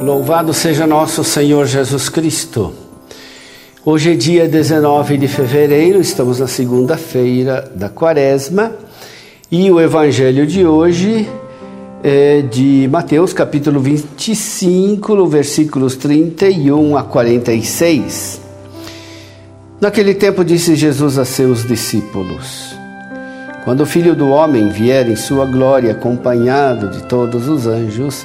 Louvado seja nosso Senhor Jesus Cristo. Hoje é dia 19 de fevereiro, estamos na segunda-feira da quaresma e o evangelho de hoje é de Mateus, capítulo 25, versículos 31 a 46. Naquele tempo disse Jesus a seus discípulos: Quando o filho do homem vier em sua glória, acompanhado de todos os anjos,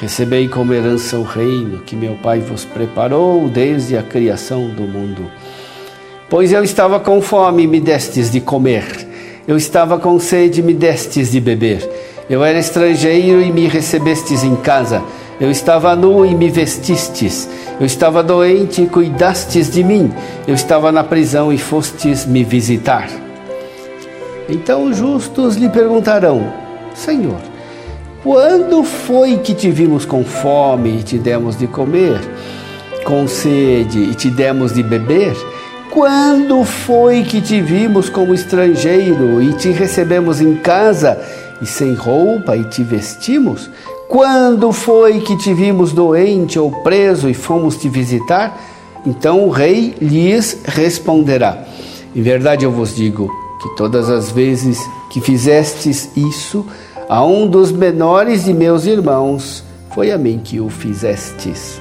Recebei como herança o reino que meu Pai vos preparou desde a criação do mundo. Pois eu estava com fome e me destes de comer, eu estava com sede e me destes de beber, eu era estrangeiro e me recebestes em casa, eu estava nu e me vestistes, eu estava doente e cuidastes de mim, eu estava na prisão e fostes me visitar. Então os justos lhe perguntarão: Senhor, quando foi que te vimos com fome e te demos de comer, com sede e te demos de beber? Quando foi que te vimos como estrangeiro e te recebemos em casa e sem roupa e te vestimos? Quando foi que te vimos doente ou preso e fomos te visitar? Então o rei lhes responderá: Em verdade eu vos digo que todas as vezes que fizestes isso, a um dos menores de meus irmãos, foi a mim que o fizestes.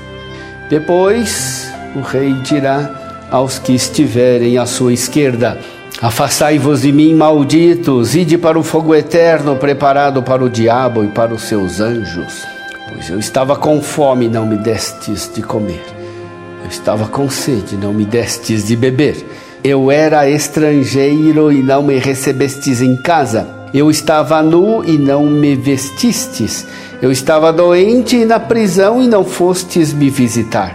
Depois o rei dirá aos que estiverem à sua esquerda: Afastai-vos de mim, malditos, ide para o fogo eterno preparado para o diabo e para os seus anjos. Pois eu estava com fome e não me destes de comer. Eu estava com sede, não me destes de beber. Eu era estrangeiro e não me recebestes em casa. Eu estava nu e não me vestistes. Eu estava doente e na prisão e não fostes me visitar.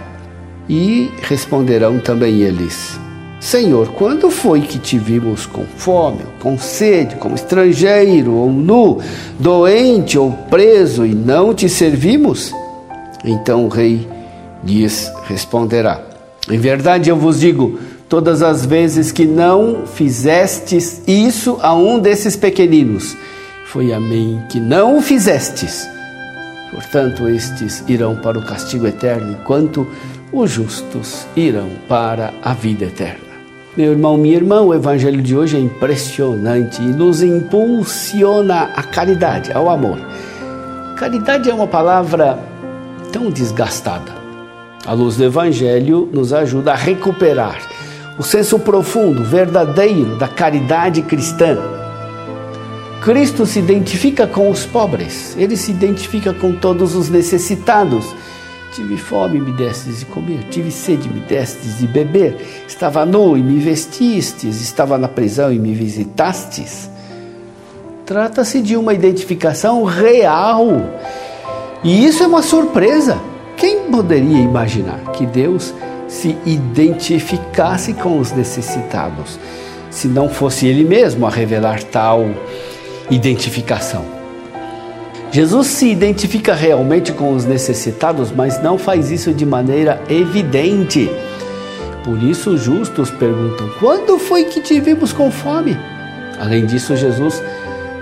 E responderão também eles: Senhor, quando foi que te vimos com fome, com sede, como estrangeiro ou nu, doente ou preso e não te servimos? Então o rei lhes responderá: Em verdade eu vos digo, todas as vezes que não fizestes isso a um desses pequeninos, foi a mim que não o fizestes. Portanto, estes irão para o castigo eterno, enquanto os justos irão para a vida eterna. Meu irmão, minha irmã, o evangelho de hoje é impressionante e nos impulsiona à caridade, ao amor. Caridade é uma palavra tão desgastada. A luz do evangelho nos ajuda a recuperar o senso profundo, verdadeiro da caridade cristã. Cristo se identifica com os pobres, ele se identifica com todos os necessitados. Tive fome me destes de comer, tive sede me destes de beber, estava nu e me vestistes, estava na prisão e me visitastes. Trata-se de uma identificação real. E isso é uma surpresa. Quem poderia imaginar que Deus se identificasse com os necessitados, se não fosse Ele mesmo a revelar tal identificação. Jesus se identifica realmente com os necessitados, mas não faz isso de maneira evidente. Por isso, os justos perguntam: quando foi que te vimos com fome? Além disso, Jesus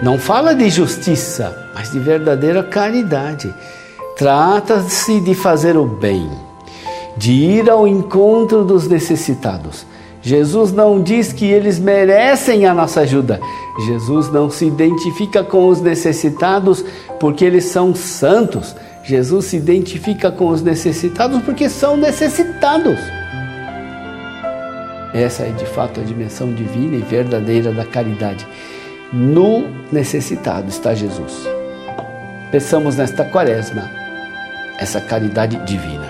não fala de justiça, mas de verdadeira caridade. Trata-se de fazer o bem de ir ao encontro dos necessitados. Jesus não diz que eles merecem a nossa ajuda. Jesus não se identifica com os necessitados porque eles são santos. Jesus se identifica com os necessitados porque são necessitados. Essa é de fato a dimensão divina e verdadeira da caridade. No necessitado está Jesus. Peçamos nesta quaresma essa caridade divina.